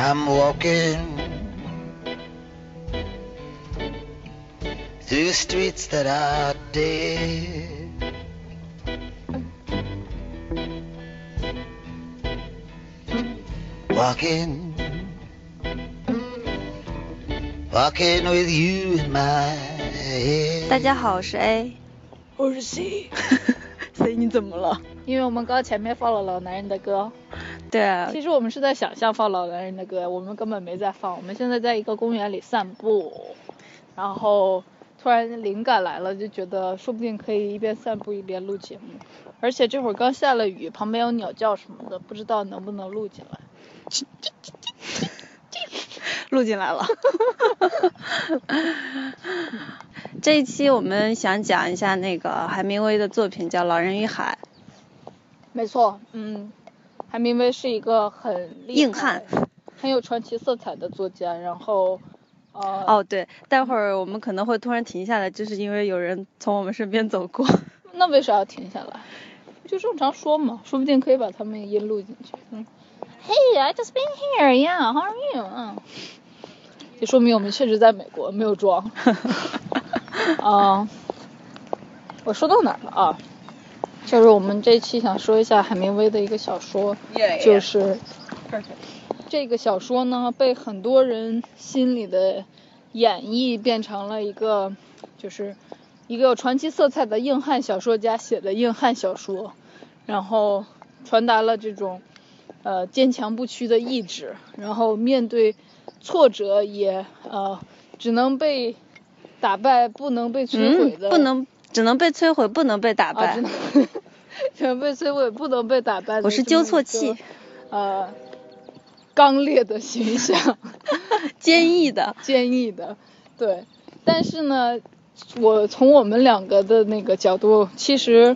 I'm walking through streets that are dead. Walking, walking with you in my head. 大家好，我是 A。我是 C， C 你怎么了？因为我们刚前面放了老男人的歌， 对啊，其实我们是在想象放老男人的歌，我们根本没在放。我们现在在一个公园里散步，然后突然灵感来了，就觉得说不定可以一边散步一边录节目。而且这会儿刚下了雨，旁边有鸟叫什么的，不知道能不能录进来。录进来了。这一期我们想讲一下那个海明威的作品，叫《老人与海没错，嗯，海明威是一个很硬汉，很有传奇色彩的作家。然后，呃，》。哦，对，待会儿我们可能会突然停下来，就是因为有人从我们身边走过。那为啥要停下来？就正常说嘛，说不定可以把他们音录进去。嗯，Hey, I just been here. Yeah, how are you? 嗯，也说明我们确实在美国，没有装。啊、我说到哪儿了啊？就是我们这一期想说一下海明威的一个小说 Yeah, 就是这个小说呢，被很多人心里的演绎变成了一个，就是一个有传奇色彩的硬汉小说家写的硬汉小说，然后传达了这种呃坚强不屈的意志，然后面对挫折也呃只能被打败，不能被摧毁的，嗯，不能，只能被摧毁，不能被打啊，败。只能被摧毁，不能被打败我是纠错器，呃，刚烈的形象，坚毅的。坚毅的，对。但是呢，我从我们两个的那个角度，其实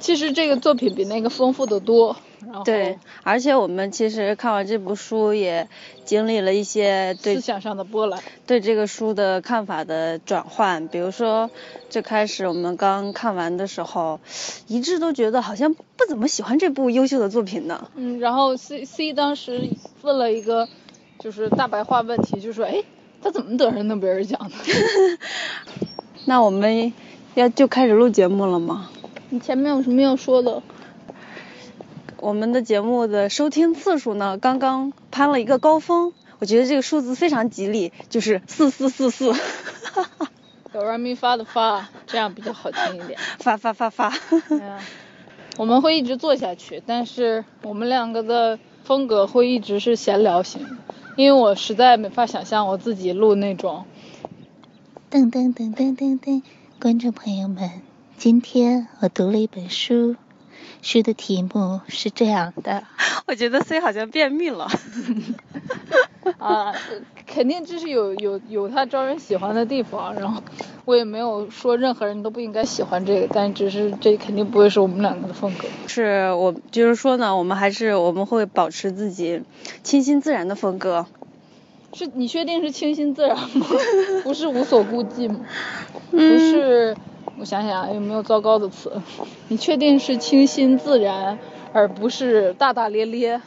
其实这个作品比那个丰富的多。然后对，而且我们其实看完这部书，也经历了一些对思想上的波澜。对这个书的看法的转换，比如说最开始我们刚看完的时候，一致都觉得好像不怎么喜欢这部优秀的作品呢。嗯，然后 C C 当时问了一个就是大白话问题，就说，哎，他怎么得上诺贝尔奖的？那我们要就开始录节目了吗？你前面有什么要说的？我们的节目的收听次数呢，刚刚攀了一个高峰，我觉得这个数字非常吉利，就是四四四四，哆来咪发的发，这样比较好听一点。发发发发。对啊，我们会一直做下去，但是我们两个的风格会一直是闲聊型，因为我实在没法想象我自己录那种，噔噔噔噔噔噔，观众朋友们，今天我读了一本书，书的题目是这样的：我觉得 C 好像便秘了。啊，肯定这是有有有他招人喜欢的地方，然后我也没有说任何人都不应该喜欢这个，但只是这肯定不会是我们两个的风格。是我就是说呢，我们还是我们会保持自己清新自然的风格。是你确定是清新自然吗？不是无所顾忌吗？不嗯，是，我想想啊有没有糟糕的词？你确定是清新自然，而不是大大咧咧，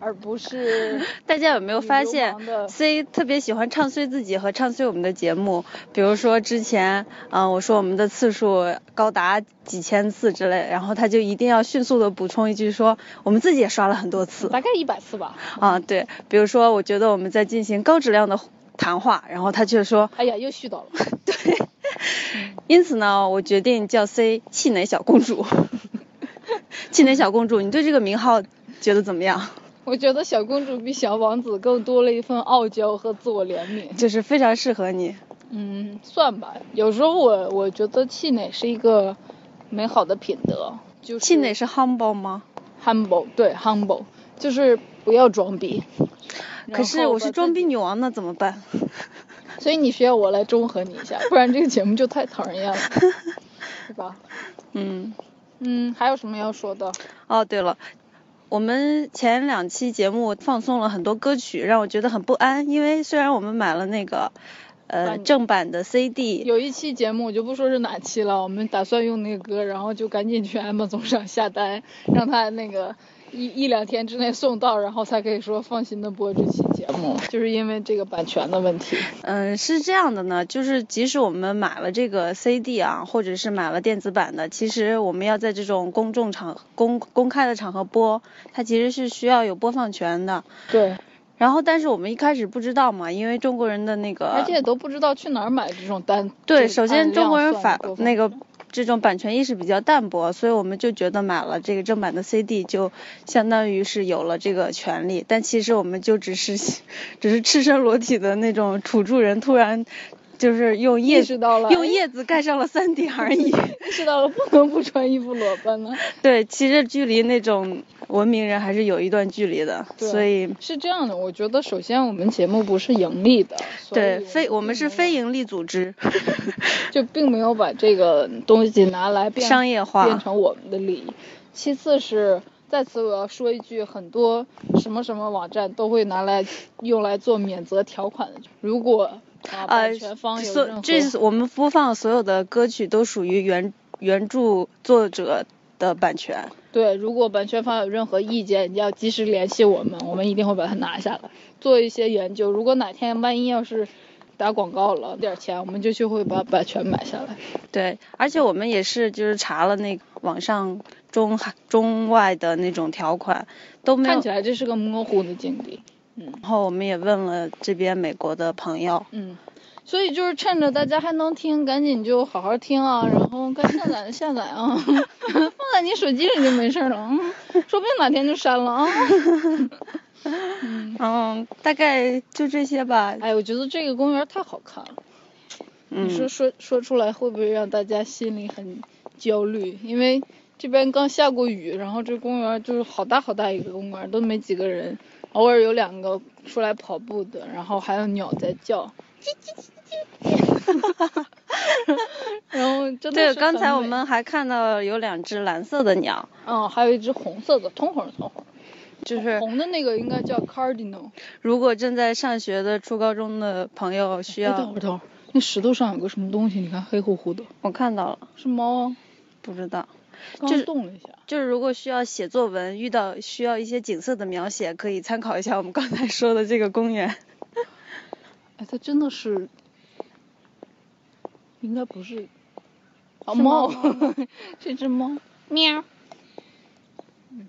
而不是 大家有没有发现，C 特别喜欢唱衰自己和唱衰我们的节目？比如说之前，嗯、我说我们的次数高达几千次之类，然后他就一定要迅速的补充一句说，我们自己也刷了很多次。大概一百次吧？啊，对，比如说我觉得我们在进行高质量的谈话，然后他就说，哎呀，又絮叨了。对，因此呢，我决定叫 C 气馁小公主。气馁小公主，你对这个名号觉得怎么样？我觉得小公主比小王子更多了一份傲娇和自我怜悯。就是非常适合你。嗯，算吧。有时候我我觉得气馁是一个美好的品德，就是气馁是 humble 吗？humble，对 humble，就是不要装逼。可是我是装逼女王，那怎么办？所以你需要我来中和你一下，不然这个节目就太讨人厌了，是吧？嗯，嗯，还有什么要说的？哦，对了，我们前两期节目放送了很多歌曲，让我觉得很不安，因为虽然我们买了那个呃正版的 CD，有一期节目我就不说是哪期了，我们打算用那个歌，然后就赶紧去 Amazon 上下单，让他那个一一两天之内送到，然后才可以说放心的播这期节目，就是因为这个版权的问题。嗯，是这样的呢，就是即使我们买了这个 CD 啊，或者是买了电子版的，其实我们要在这种公众场公公开的场合播，它其实是需要有播放权的。对，然后，但是我们一开始不知道嘛，因为中国人的那个，而且都不知道去哪儿买这种单。对，首先中国人法那个权这种版权意识比较淡薄，所以我们就觉得买了这个正版的 CD 就相当于是有了这个权利，但其实我们就只是 只是赤身裸体的那种土著人，突然就是用叶子到了用叶子盖上了三顶而已。意识到了不能不穿衣服裸奔呢。对，其实距离那种文明人还是有一段距离的，所以是这样的，我觉得首先我们节目不是盈利的，对非我们是非盈利组织 就并没有把这个东西拿来变商业化变成我们的利益。其次是在此我要说一句，很多什么什么网站都会拿来用来做免责条款的，如果啊呃所这是我们播放所有的歌曲都属于原原著作者的版权。对，如果版权方有任何意见，你要及时联系我们，我们一定会把它拿下来，做一些研究。如果哪天万一要是打广告了，点钱，我们就去会把版权买下来。对，而且我们也是就是查了那个网上中中外的那种条款都没有看起，来这是个模糊的境地。然后我们也问了这边美国的朋友，嗯，所以就是趁着大家还能听，赶紧就好好听啊，然后该下载的下载啊，放在你手机里就没事儿了，嗯，说不定哪天就删了。啊。嗯，大概就这些吧。哎，我觉得这个公园太好看了。嗯，你说说说出来会不会让大家心里很焦虑？因为这边刚下过雨，然后这公园就是好大好大一个公园，都没几个人，偶尔有两个出来跑步的，然后还有鸟在叫，叽叽叽叽叽，哈哈哈然后真的对，刚才我们还看到有两只蓝色的鸟，嗯，还有一只红色的，通红通红，就是红的那个应该叫 cardinal。如果正在上学的初高中的朋友需哎，等要会，儿等会儿，那石头上有个什么东西？你看黑乎乎的，我看到了，是猫啊，不知道。刚就是动了一下。就是如果需要写作文，遇到需要一些景色的描写，可以参考一下我们刚才说的这个公园。哎，它真的是，应该不是，啊是猫这，只猫，喵。嗯，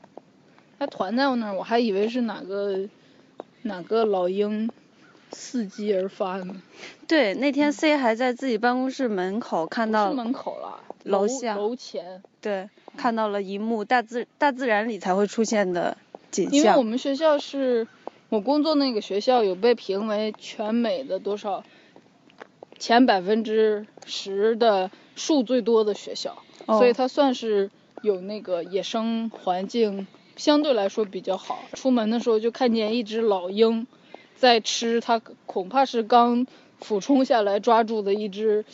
它团在我那儿，我还以为是哪个哪个老鹰伺机而发呢。对，那天 C 还在自己办公室门口看到门口了，楼楼下楼前。对，看到了一幕大自大自然里才会出现的景象因为我。们学校是我工作那个学校有被评为全美的多少前百分之十的树最多的学校，哦所以它算是有那个野生环境相对来说比较好。出门的时候就看见一只老鹰在吃它恐怕是刚俯冲下来抓住的一只，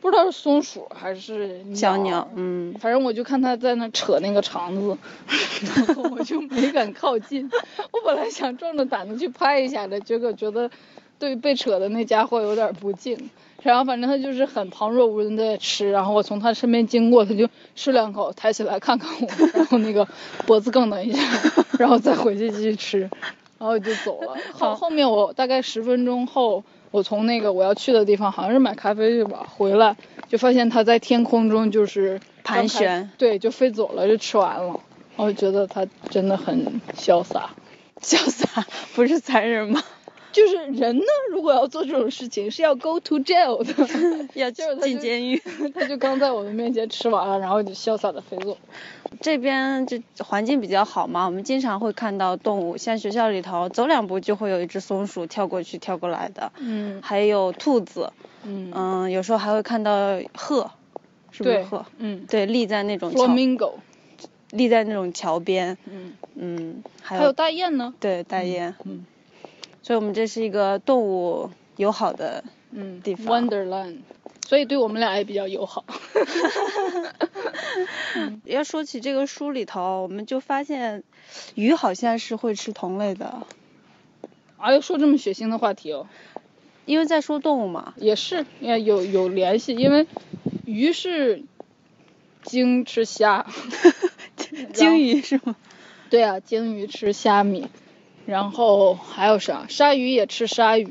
不知道是松鼠还是小鸟，嗯，反正我就看他在那扯那个肠子，然 后我就没敢靠近。我本来想壮着胆子去拍一下的，结果觉得对被扯的那家伙有点不敬。然后反正他就是很旁若无人的吃，然后我从他身边经过，他就吃两口，抬起来看看我，然后那个脖子梗了一下，然后再回去继续吃，然后就走了。后后面我大概十分钟后，我从那个我要去的地方，好像是买咖啡去吧，回来就发现它在天空中就是盘旋对，就飞走了，就吃完了。我觉得它真的很潇洒。潇洒不是残忍吗？就是人呢，如果要做这种事情，是要 go to jail 的。要就是进监狱。他就刚在我们面前吃完了，然后就潇洒的飞走。这边就环境比较好嘛，我们经常会看到动物，像学校里头走两步就会有一只松鼠跳过去跳过来的，嗯还有兔子，嗯嗯，有时候还会看到鹤，是不是对鹤？嗯对，立在那种桥，，flamingo，立在那种桥边，嗯，嗯，还还有大雁呢。对大雁，嗯所以我们这是一个动物友好的，嗯地方，Wonderland，所以对我们俩也比较友好。要说起这个书里头，我们就发现鱼好像是会吃同类的，哎呦，说这么血腥的话题哦，因为在说动物嘛，也是也有有联系，因为鱼是鲸吃虾，鲸鱼是吗？对啊，鲸鱼吃虾米，然后还有啥？鲨鱼也吃鲨鱼，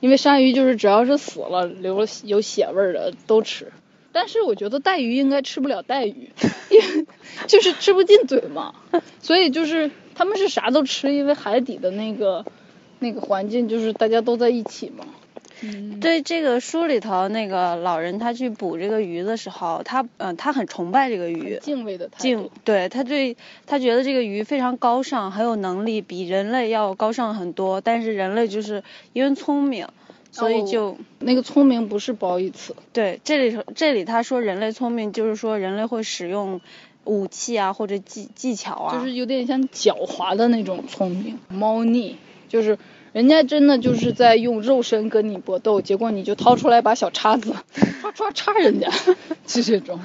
因为鲨鱼就是只要是死了留了有血味儿的都吃。但是我觉得带鱼应该吃不了带鱼，因为 就是吃不进嘴嘛。所以就是他们是啥都吃，因为海底的那个那个环境就是大家都在一起嘛。嗯，对这个书里头那个老人他去捕这个鱼的时候，他嗯、呃他很崇拜这个鱼，敬畏的态敬。对他对他觉得这个鱼非常高尚，很有能力，比人类要高尚很多。但是人类就是因为聪明，所以哦就、那个聪明不是褒义词。对这里头这里他说人类聪明，就是说人类会使用武器啊或者技技巧啊，就是有点像狡猾的那种聪明，猫腻，就是人家真的就是在用肉身跟你搏斗，结果你就掏出来把小叉子，唰唰插人家，就这种，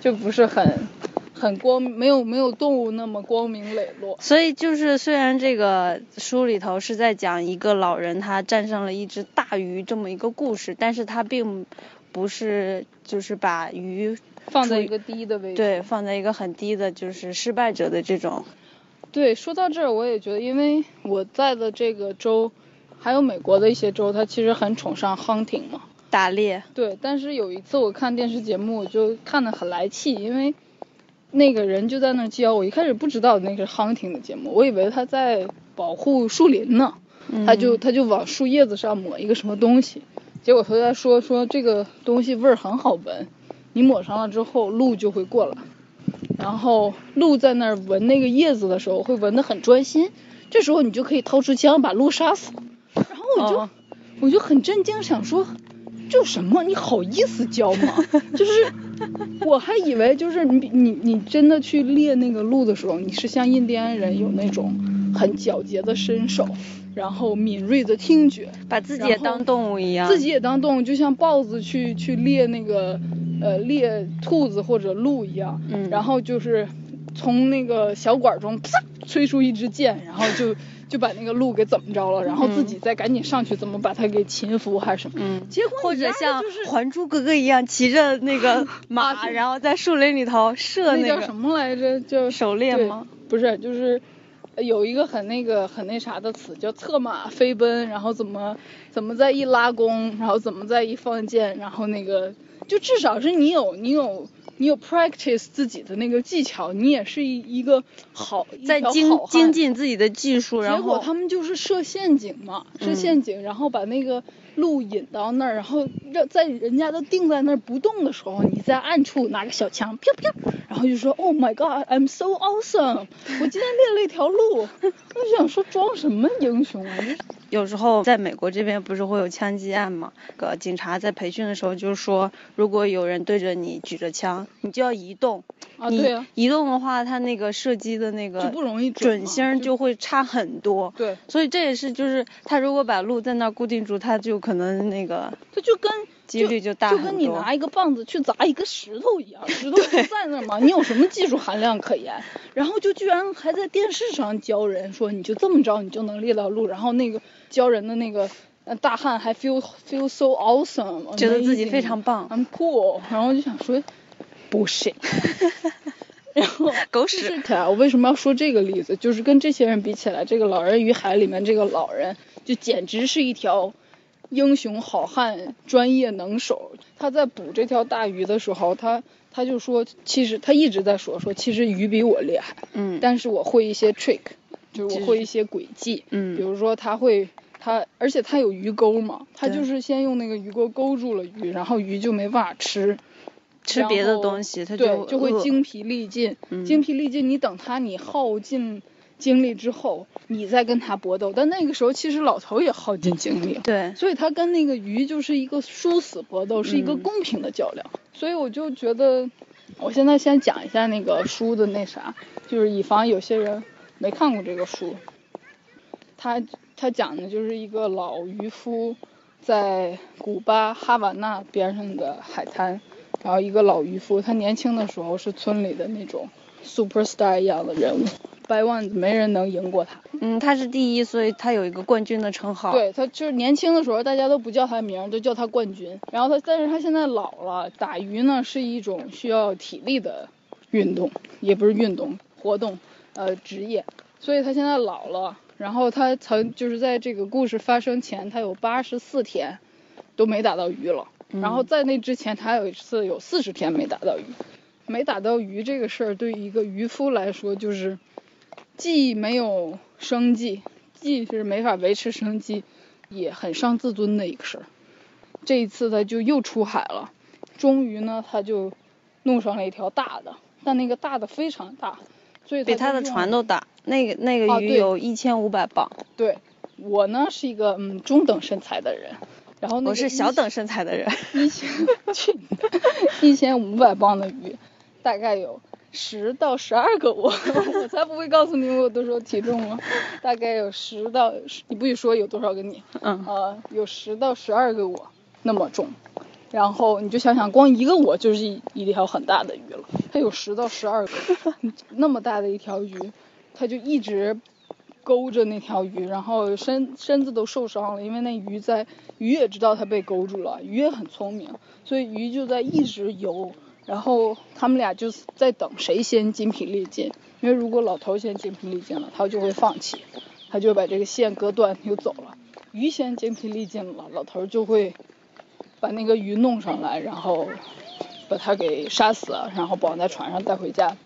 就不是很很光，没有没有动物那么光明磊落。所以就是，虽然这个书里头是在讲一个老人他战胜了一只大鱼这么一个故事，但是他并不是就是把鱼放在一个低的位置。对放在一个很低的，就是失败者的这种。对，说到这儿，我也觉得，因为我在的这个州，还有美国的一些州，它其实很崇尚 hunting 嘛。打猎，对，但是有一次我看电视节目，我就看得很来气，因为那个人就在那儿教我，一开始不知道那个是 hunting 的节目，我以为他在保护树林呢，他就他就往树叶子上抹一个什么东西，结果他在说说这个东西味儿很好闻，你抹上了之后鹿就会过来，然后鹿在那儿闻那个叶子的时候会闻得很专心，这时候你就可以掏出枪把鹿杀死，然后我就、哦我就很震惊，想说。这什么？你好意思教吗？就是我还以为就是你你你真的去猎那个鹿的时候，你是像印第安人有那种很矫捷的身手，然后敏锐的听觉，把自己也当动物一样。自己也当动物，就像豹子去去猎那个呃猎兔子或者鹿一样，嗯然后就是从那个小管中啪吹出一支箭，然后就就把那个鹿给怎么着了，然后自己再赶紧上去怎么把它给擒服还是什么，嗯，结果或者像《还珠格格》一样骑着那个 马，对然后在树林里头射那个那叫什么来着？叫狩猎吗？不是，就是呃有一个很那个很那啥的词叫策马飞奔，然后怎么怎么再一拉弓，然后怎么再一放箭，然后那个就至少是你有你有你有 practice 自己的那个技巧，你也是一一个好在精好精进自己的技术，然后结果他们就是设陷阱嘛，设嗯陷阱，然后把那个路引到那儿，然后要在人家都定在那儿不动的时候，你在暗处拿个小枪，啪啪，然后就说 Oh my God, I'm so awesome！我今天练了一条路，我就想说装什么英雄啊？有时候在美国这边不是会有枪击案嘛？个警察在培训的时候就是说，如果有人对着你举着枪，你就要移动。对啊，移动的话，他那个射击的那个就不容易准星就会差很多。对，所以这也是就是他如果把路在那儿固定住，他就可能那个他就跟几率就大就跟你拿一个棒子去砸一个石头一样，石头不在那儿嘛，你有什么技术含量可言？然后就居然还在电视上教人说，你就这么着，你就能猎到鹿，然后那个教人的那个呃大汉还 feel feel so awesome，觉得自己非常棒 I'm cool，然后就想说 bullshit。然后狗屎我为什么要说这个例子？就是跟这些人比起来，这个《老人与海》里面这个老人就简直是一条英雄好汉、专业能手。他在捕这条大鱼的时候，他他就说，其实他一直在说说，其实鱼比我厉害，嗯。但是我会一些 trick，就是我会一些诡计，嗯。比如说他会。他而且他有鱼钩嘛，他就是先用那个鱼钩勾住了鱼，然后鱼就没办法吃，吃别的东西，它对就就会精疲力尽。嗯。精疲力尽，你等他你耗尽精力之后，你再跟他搏斗。但那个时候其实老头也耗尽精力，对，所以他跟那个鱼就是一个殊死搏斗，是一个嗯公平的较量。所以我就觉得，我现在先讲一下那个书的那啥，就是以防有些人没看过这个书。他他讲的就是一个老渔夫在古巴哈瓦那边上的海滩，然后一个老渔夫，他年轻的时候是村里的那种 super star 一样的人物，百万没人能赢过他。嗯，他是第一，所以他有一个冠军的称号。，对他就是年轻的时候，大家都不叫他名儿，都叫他冠军。然后他，但是他现在老了，打鱼呢是一种需要体力的运动，也不是运动活动。呃职业，所以他现在老了。然后他曾就是在这个故事发生前，他有八十四天都没打到鱼了。然后在那之前，他还有一次有四十天没打到鱼。没打到鱼这个事儿，对于一个渔夫来说，就是既没有生计，既是没法维持生计，也很伤自尊的一个事儿。这一次他就又出海了，终于呢，他就弄上了一条大的，但那个大的非常大，所以比他的船都大。那个那个鱼有一千五百磅。对，我呢是一个嗯中等身材的人，然后我是小等身材的人。一千 去，一千五百磅的鱼，大概有十到十二个我，我才不会告诉你我有多少体重啊，大概有十到，你不许说有多少个你，嗯，呃，有十到十二个我那么重。然后你就想想，光一个我就是一一条很大的鱼了，它有十到十二个，那么大的一条鱼，它就一直勾着那条鱼，然后身身子都受伤了，因为那鱼在鱼也知道它被勾住了，鱼也很聪明，所以鱼就在一直游，然后他们俩就是在等谁先筋疲力尽，因为如果老头先筋疲力尽了，他就会放弃，他就把这个线割断就走了，鱼先筋疲力尽了，老头就会。把那个鱼弄上来，然后把它给杀死，然后绑在船上带回家。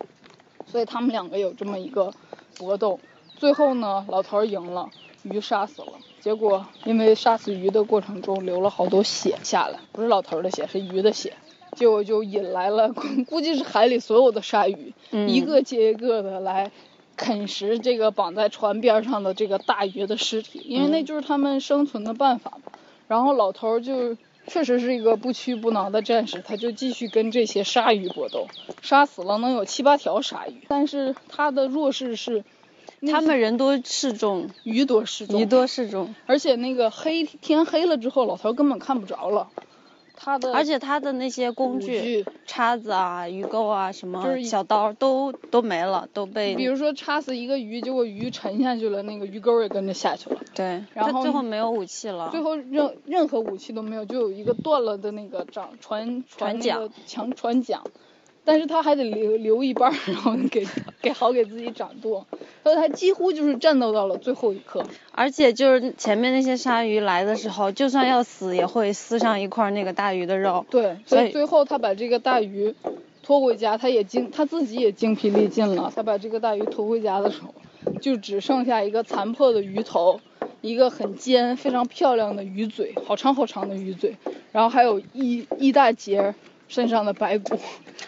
所以他们两个有这么一个搏斗。最后呢，老头赢了，鱼杀死了。结果因为杀死鱼的过程中流了好多血下来，不是老头的血，是鱼的血。结果就引来了 估计是海里所有的鲨鱼，一个接一个的来啃食这个绑在船边上的这个大鱼的尸体，因为那就是他们生存的办法嘛。然后老头就。确实是一个不屈不挠的战士，他就继续跟这些鲨鱼搏斗，杀死了能有七八条鲨鱼。但是他的弱势是，他们人多势众，鱼多势众，鱼多势众。而且那个黑天黑了之后，老头根本看不着了。他的，而且他的那些工具，叉子啊、鱼钩啊、什么小刀都都没了，都被。比如说插死一个鱼，结果鱼沉下去了，那个鱼钩也跟着下去了。对，然后最后没有武器了。最后任任何武器都没有，就有一个断了的那个掌船船桨强船桨。但是他还得留留一半，然后给给好给自己掌舵，所以他几乎就是战斗到了最后一刻。而且就是前面那些鲨鱼来的时候，就算要死也会撕上一块那个大鱼的肉。对，所以最后他把这个大鱼拖回家，他也精他自己也精疲力尽了。他把这个大鱼拖回家的时候，就只剩下一个残破的鱼头，一个很尖、非常漂亮的鱼嘴，好长好长的鱼嘴，然后还有一一大截。身上的白骨，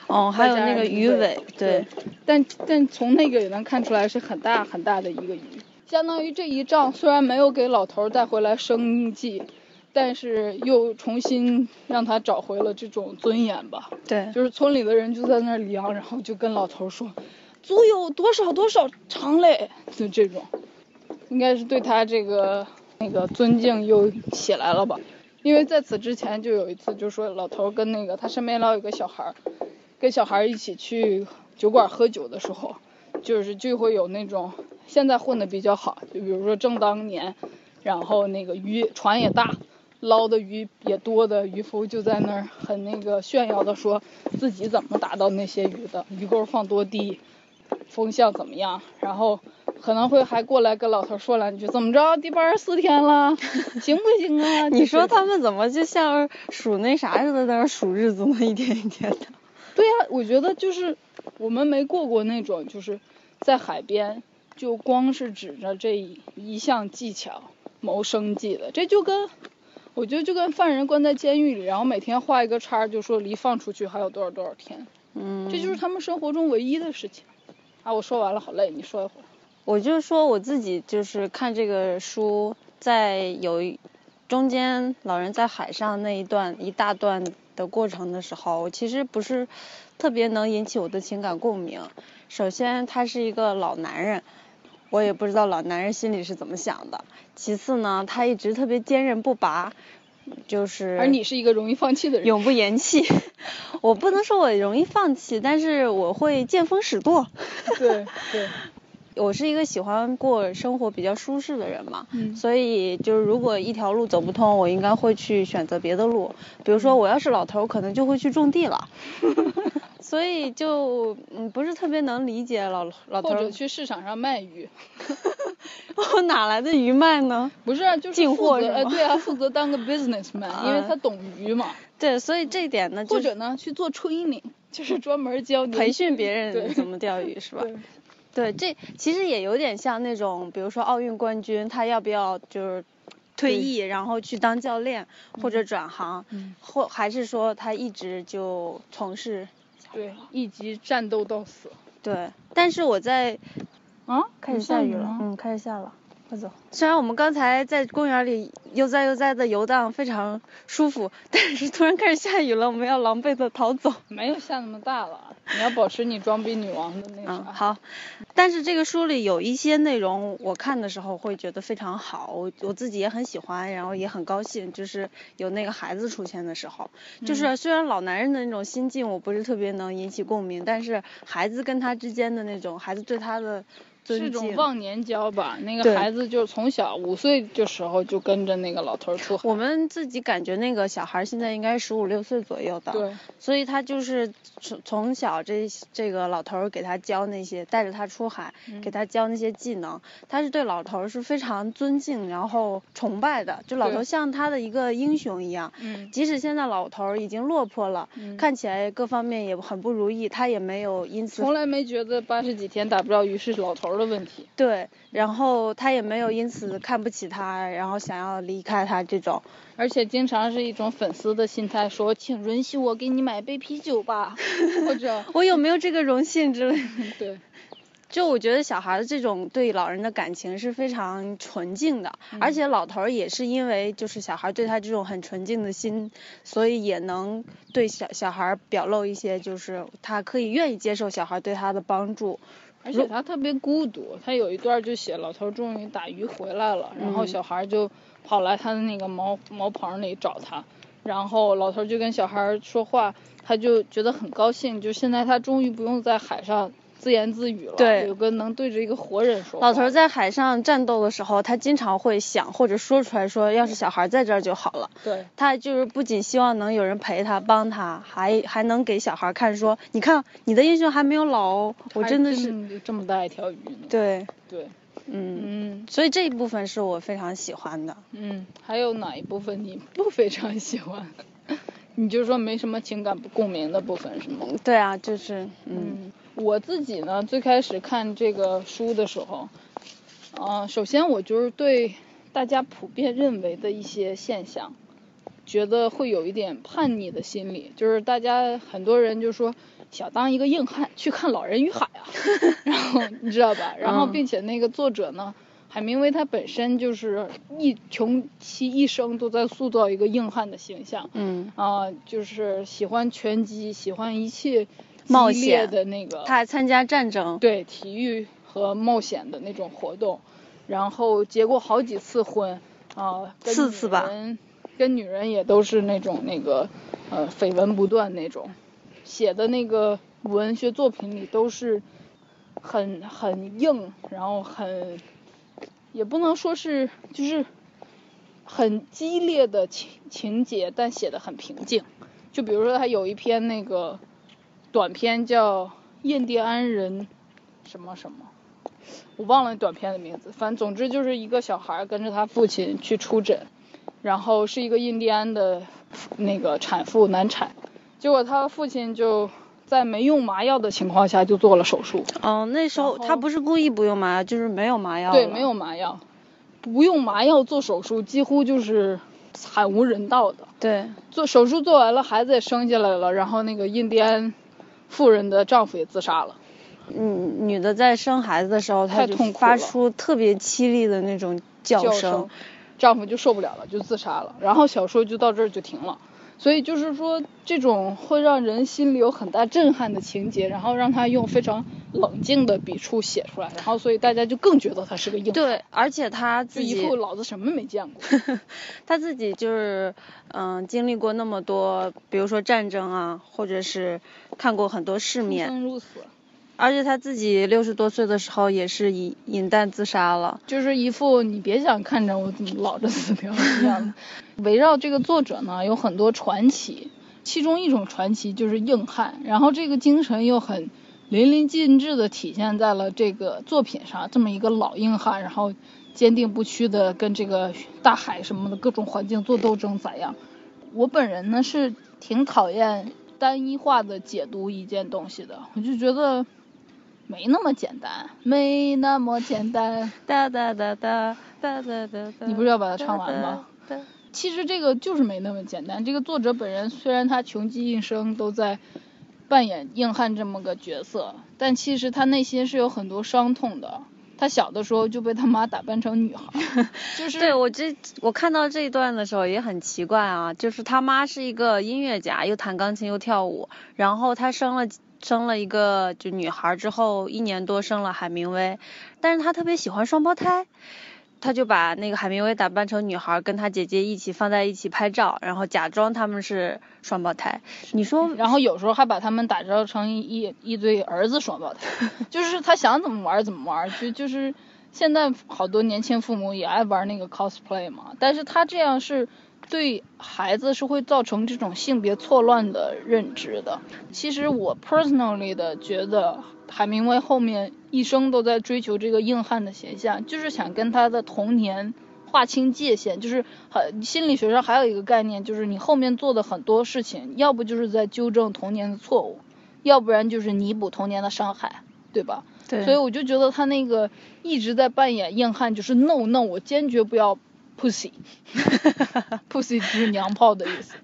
哦，还有那个鱼尾，对，但但从那个也能看出来是很大很大的一个鱼，相当于这一仗虽然没有给老头带回来生计，但是又重新让他找回了这种尊严吧。对，就是村里的人就在那量，然后就跟老头说，足有多少多少长嘞，就这种，应该是对他这个那个尊敬又起来了吧。因为在此之前就有一次，就说老头跟那个他身边老有个小孩儿，跟小孩儿一起去酒馆喝酒的时候，就是就会有那种现在混的比较好，就比如说正当年，然后那个鱼船也大，捞的鱼也多的渔夫就在那儿很那个炫耀的说自己怎么打到那些鱼的，鱼钩放多低，风向怎么样，然后。可能会还过来跟老头说两句，怎么着？第八十四天了，行不行啊？你说他们怎么就像数那啥似的，在那数日子呢？一天一天的。对呀，我觉得就是我们没过过那种，就是在海边就光是指着这一项技巧谋生计的，这就跟我觉得就跟犯人关在监狱里，然后每天画一个叉，就说离放出去还有多少多少天。嗯。这就是他们生活中唯一的事情。啊，我说完了，好累，你说一会儿。我就说我自己就是看这个书，在有中间老人在海上那一段一大段的过程的时候，我其实不是特别能引起我的情感共鸣。首先他是一个老男人，我也不知道老男人心里是怎么想的。其次呢，他一直特别坚韧不拔，就是而你是一个容易放弃的人，永不言弃。我不能说我容易放弃，但是我会见风使舵。对对。我是一个喜欢过生活比较舒适的人嘛，嗯所以就是如果一条路走不通，我应该会去选择别的路。比如说我要是老头儿，可能就会去种地了。所以就嗯不是特别能理解老老头儿或者，去市场上卖鱼，我哪来的鱼卖呢？不是啊，就是进货对啊，负责当个 businessman，因为嗯他懂鱼嘛。对，所以这一点呢，就是或者呢，去做 training，就是专门教你培训别人怎么钓鱼是吧？对，这其实也有点像那种，比如说奥运冠军，他要不要就是退役，然后去当教练或者转行，嗯或还是说他一直就从事对，一直战斗到死。对？但是我在啊，开始？下雨了嗯，开始下了。快走！虽然我们刚才在公园里悠哉悠哉的游荡，非常舒服，但是突然开始下雨了，我们要狼狈的逃走。没有下那么大了，你要保持你装逼女王的那嗯，好。但是这个书里有一些内容，我看的时候会觉得非常好，我我自己也很喜欢，然后也很高兴，就是有那个孩子出现的时候，嗯就是虽然老男人的那种心境我不是特别能引起共鸣，但是孩子跟他之间的那种孩子对他的尊是敬，种忘年交吧？那个孩子就从小五岁的时候就跟着那个老头儿出海。我们自己感觉那个小孩现在应该十五六岁左右的，对，所以他就是从从小这这个老头儿给他教那些，带着他出海，嗯给他教那些技能，他是对老头儿是非常尊敬，然后崇拜的，就老头像他的一个英雄一样。嗯即使现在老头儿已经落魄了，嗯看起来各方面也很不如意，他也没有因此从来没觉得八十几天打不着鱼是老头儿的问题。对，然后他也没有因此看不起他，然后想要离开他这种。而且经常是一种粉丝的心态，说请允许我给你买杯啤酒吧，或者 我有没有这个荣幸之类的？对，就我觉得小孩儿这种对老人的感情是非常纯净的，嗯而且老头儿也是因为就是小孩儿对他这种很纯净的心，所以也能对小小孩儿表露一些就是他可以愿意接受小孩儿对他的帮助。而且他特别孤独，他有一段就写老头儿终于打鱼回来了，然后嗯。小孩儿就跑来他的那个茅茅棚里找他，然后老头儿就跟小孩儿说话，他就觉得很高兴，就现在他终于不用在海上自言自语了，对有个能对着一个活人说。老头儿在海上战斗的时候，他经常会想或者说出来说，要是小孩儿在这儿就好了。对他就是不仅希望能有人陪他帮他，还还能给小孩儿看说，你看你的英雄还没有老哦，我真的是真这么大一条鱼呢。对，对，嗯，嗯所以这一部分是我非常喜欢的。嗯，还有哪一部分你不非常喜欢？你就说没什么情感共鸣的部分是吗？对啊，就是嗯嗯，我自己呢，最开始看这个书的时候，呃，首先我就是对大家普遍认为的一些现象，觉得会有一点叛逆的心理，就是大家很多人就说想当一个硬汉去看《老人与海》啊，然后你知道吧？然后嗯并且那个作者呢。海明威他本身就是一穷其一生都在塑造一个硬汉的形象，嗯，啊、就是喜欢拳击，喜欢一切冒险。的那个，他还参加战争。对体育和冒险的那种活动，然后结过好几次婚，啊、跟四次吧。跟女人也都是那种那个呃绯闻不断那种，写的那个文学作品里都是很很硬，然后很也不能说是就是很激烈的情情节，但写的很平静。就比如说他有一篇那个短片叫《印第安人什么什么》，我忘了那短片的名字，反正总之就是一个小孩跟着他父亲去出诊，然后是一个印第安的那个产妇难产，结果他父亲就在没用麻药的情况下就做了手术，哦，那时候他不是故意不用麻药，就是没有麻药。对，没有。麻药，不用麻药做手术几乎就是惨无人道的。对，做手术做完了，孩子也生下来了，然后那个印第安妇人的丈夫也自杀了。嗯，女的在生孩子的时候，她发出特别凄厉的那种叫叫声。丈夫就受不了了，就自杀了。然后小说就到这儿就停了。所以就是说，这种会让人心里有很大震撼的情节，然后让他用非常冷静的笔触写出来，然后所以大家就更觉得他是个硬汉，对，而且他自己一副老子什么没见过。他自己就是嗯、经历过那么多，比如说战争啊，或者是看过很多世出面，生入死，而且他自己六十多岁的时候也是饮饮弹自杀了。就是一副你别想看着我怎么老着死掉的样子。围绕这个作者呢，有很多传奇，其中一种传奇就是硬汉，然后这个精神又很淋漓尽致的体现在了这个作品上，这么一个老硬汉，然后坚定不屈的跟这个大海什么的各种环境做斗争，咋样？我本人呢是挺讨厌单一化的解读一件东西的，我就觉得没那么简单，没那么简单。哒哒哒哒哒哒哒。你不是要把它唱完吗？其实这个就是没那么简单。这个作者本人虽然他穷极一生都在扮演硬汉这么个角色，但其实他内心是有很多伤痛的。他小的时候就被他妈打扮成女孩。就是。对我这我看到这一段的时候也很奇怪啊，就是他妈是一个音乐家，又弹钢琴又跳舞，然后他生了。生了一个就女孩之后，一年多生了海明威，但是他特别喜欢双胞胎。他就把那个海明威打扮成女孩，跟他姐姐一起放在一起拍照，然后假装他们是双胞胎。你说，然后有时候还把他们打造成一一一对儿子双胞胎，就是他想怎么玩怎么玩，就就是现在好多年轻父母也爱玩那个 cosplay 嘛，但是他这样是对孩子是会造成这种性别错乱的认知的。其实我 personally 的觉得海明威后面一生都在追求这个硬汉的形象，就是想跟他的童年划清界限，就是很心理学上还有一个概念，就是你后面做的很多事情，要不就是在纠正童年的错误，要不然就是弥补童年的伤害，对吧？对，所以我就觉得他那个一直在扮演硬汉，就是 no no，我坚决不要 pussy，pussy 就是娘炮的意思，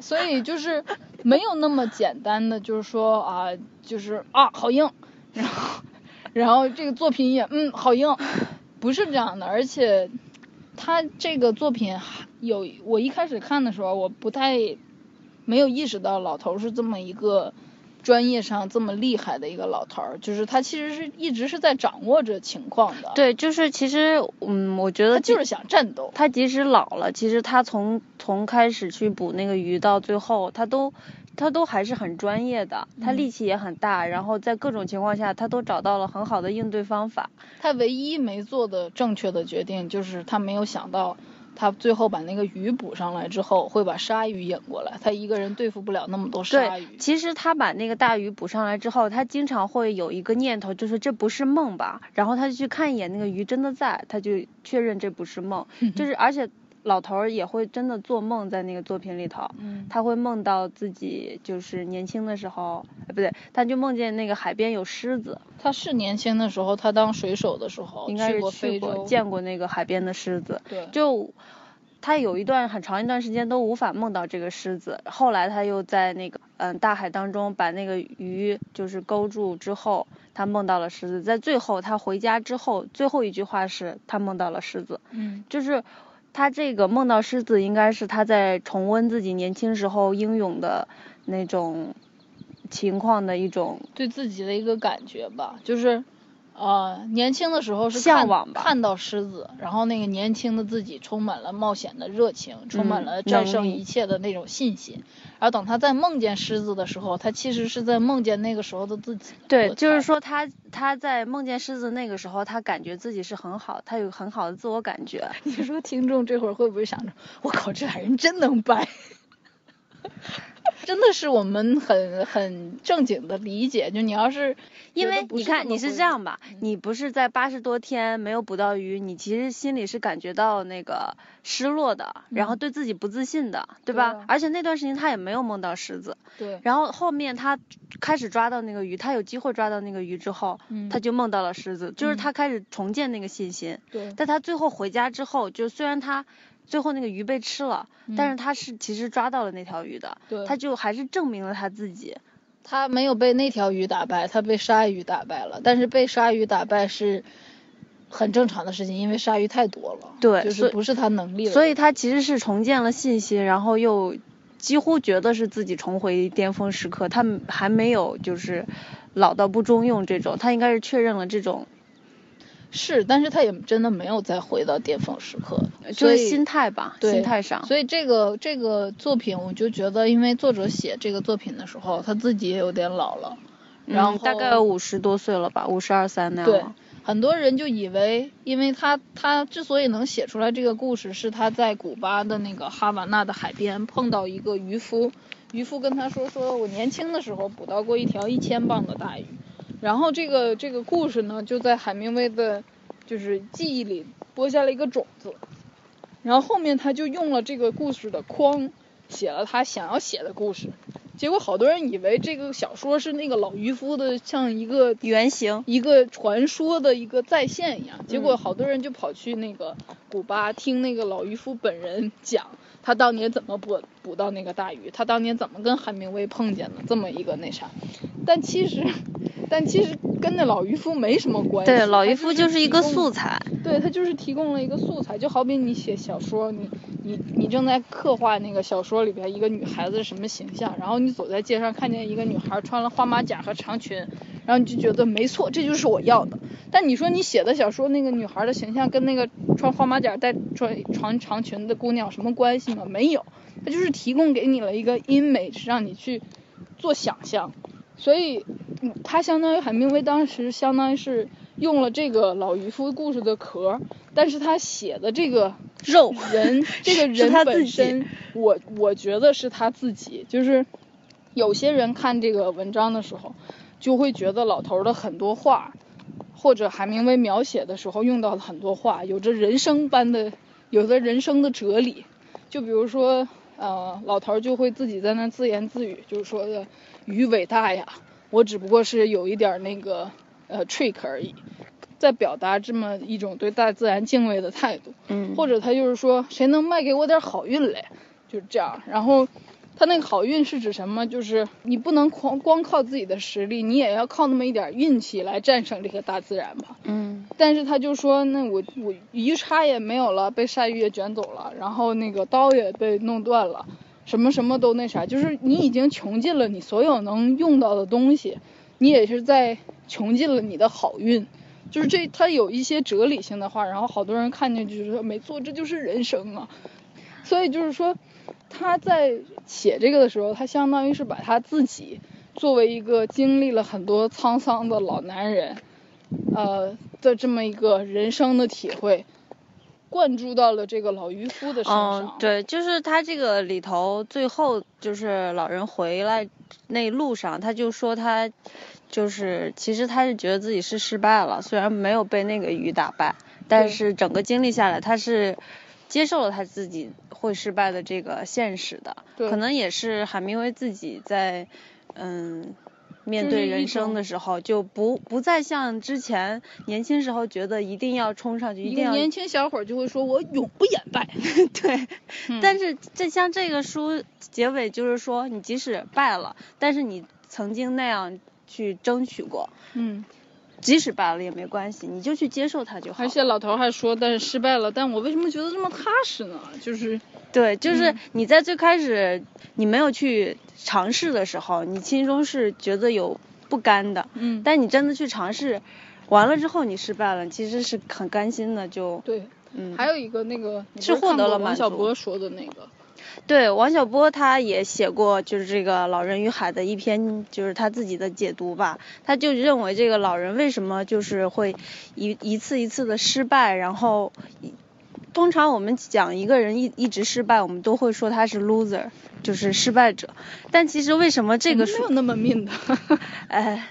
所以就是没有那么简单的，就是说啊，就是啊好硬，然后然后这个作品也嗯好硬，不是这样的，而且他这个作品还有我一开始看的时候，我不太没有意识到老头是这么一个专业上这么厉害的一个老头儿，就是他其实是一直是在掌握着情况的，，对，就是其实嗯，我觉得他就是想战斗，他即使老了，其实他从从开始去捕那个鱼到最后，他都他都还是很专业的，他嗯力气也很大，然后在各种情况下，他都找到了很好的应对方法。他唯一没做的正确的决定就是他没有想到。他最后把那个鱼捕上来之后，会把鲨鱼引过来。他一个人对付不了那么多鲨对鱼，。其实他把那个大鱼捕上来之后，他经常会有一个念头，就是这不是梦吧？然后他就去看一眼那个鱼真的在，他就确认这不是梦。就是而且老头儿也会真的做梦，在那个作品里头。嗯，他会梦到自己就是年轻的时候，哎不对，他就梦见那个海边有狮子，他是年轻的时候，他当水手的时候，应该是过去过，见过那个海边的狮子。对，就他有一段很长一段时间都无法梦到这个狮子，后来他又在那个嗯大海当中把那个鱼就是勾住之后，他梦到了狮子，在最后他回家之后，最后一句话是他梦到了狮子，嗯，就是他这个梦到狮子，应该是他在重温自己年轻时候英勇的那种情况的一种对自己的一个感觉吧，就是，呃，年轻的时候是看向往吧看到狮子，然后那个年轻的自己充满了冒险的热情，充满嗯了战胜一切的那种信心。然后等他在梦见狮子的时候，他其实是在梦见那个时候的自己。对，就是说他他在梦见狮子那个时候，他感觉自己是很好，他有很好的自我感觉。你说听众这会儿会不会想着，我靠，这俩人真能掰？真的是我们很很正经的理解，就你要是因为你看你是是这样吧，嗯你不是在八十多天没有捕到鱼，你其实心里是感觉到那个失落的，然后嗯对自己不自信的，对吧？对啊而且那段时间他也没有梦到狮子，对，然后后面他开始抓到那个鱼，他有机会抓到那个鱼之后，嗯他就梦到了狮子，就是嗯他开始重建那个信心。对但他最后回家之后，就虽然他最后那个鱼被吃了，但是嗯他是其实抓到了那条鱼的，他就还是证明了他自己。他没有被那条鱼打败，他被鲨鱼打败了。但是被鲨鱼打败是很正常的事情，因为鲨鱼太多了，对就是不是他能力了所以他其实是重建了信心，然后又几乎觉得是自己重回巅峰时刻，他还没有就是老到不中用这种，他应该是确认了这种是，但是他也真的没有再回到巅峰时刻，就是心态吧，心态上。所以这个这个作品，我就觉得，因为作者写这个作品的时候，他自己也有点老了，然后嗯大概五十多岁了吧，五十二三那样对。，很多人就以为，因为他他之所以能写出来这个故事，是他在古巴的那个哈瓦那的海边碰到一个渔夫，渔夫跟他说，说我年轻的时候捕到过一条一千磅的大鱼，然后这个这个故事呢，就在海明威的，就是记忆里播下了一个种子，然后后面他就用了这个故事的框，写了他想要写的故事。结果好多人以为这个小说是那个老渔夫的，像一个原型，一个传说的一个再现一样。结嗯果好多人就跑去那个古巴听那个老渔夫本人讲，他当年怎么捕捕到那个大鱼，他当年怎么跟韩明威碰见的，这么一个那啥。但其实，但其实跟那老渔夫没什么关系。对，老渔夫就是一个素材。对他就是提供了一个素材，就好比你写小说，你你你正在刻画那个小说里边一个女孩子什么形象，然后你走在街上看见一个女孩穿了花马甲和长裙，然后你就觉得没错，这就是我要的。但你说你写的小说那个女孩的形象跟那个穿花马甲带穿长长裙的姑娘有什么关系吗？没有，它就是提供给你了一个 image，让你去做想象。所以，嗯，他相当于海明威当时相当于是用了这个老渔夫故事的壳，但是他写的这个肉人，这个人本身，我我觉得是他自己，就是有些人看这个文章的时候，就会觉得老头儿的很多话，或者海明威描写的时候用到的很多话，有着人生般的，有着人生的哲理。就比如说，呃，老头儿就会自己在那自言自语，就是说的鱼伟大呀，我只不过是有一点儿那个呃 trick 而已，在表达这么一种对大自然敬畏的态度。嗯，或者他就是说，谁能卖给我点好运来，就是这样。然后他那个好运是指什么？就是你不能光光靠自己的实力，你也要靠那么一点运气来战胜这个大自然吧。嗯，但是他就说，那我我鱼叉也没有了，被鲨鱼也卷走了，然后那个刀也被弄断了，什么什么都那啥，就是你已经穷尽了你所有能用到的东西，你也是在穷尽了你的好运。就是这，他有一些哲理性的话，然后好多人看见就是说，没错，这就是人生啊。所以就是说，他在写这个的时候，他相当于是把他自己作为一个经历了很多沧桑的老男人，呃的这么一个人生的体会，灌注到了这个老渔夫的身上。嗯，对，就是他这个里头最后就是老人回来那路上，他就说他就是其实他是觉得自己是失败了，虽然没有被那个鱼打败，但是整个经历下来，他是接受了他自己会失败的这个现实的，可能也是海明威自己在嗯。面对人生的时候，就不不再像之前年轻时候觉得一定要冲上去，一一定要年轻小伙儿就会说：“我永不言败。对，嗯但是这像这个书结尾就是说，你即使败了，但是你曾经那样去争取过，”嗯，即使败了也没关系，你就去接受它就好而。且老头还说：“但是失败了，但我为什么觉得这么踏实呢？就是对，就是嗯你在最开始你没有去尝试的时候，你心中是觉得有不甘的，嗯，但你真的去尝试，完了之后你失败了，其实是很甘心的，就对。嗯。还有一个那个是获得了满过王小足波说的那个，对，王小波他也写过，就是这个《老人与海》的一篇，就是他自己的解读吧。他就认为这个老人为什么就是会一一次一次的失败，然后一通常我们讲一个人一一直失败，我们都会说他是 loser，就是失败者。但其实为什么这个没有那么命的。哎，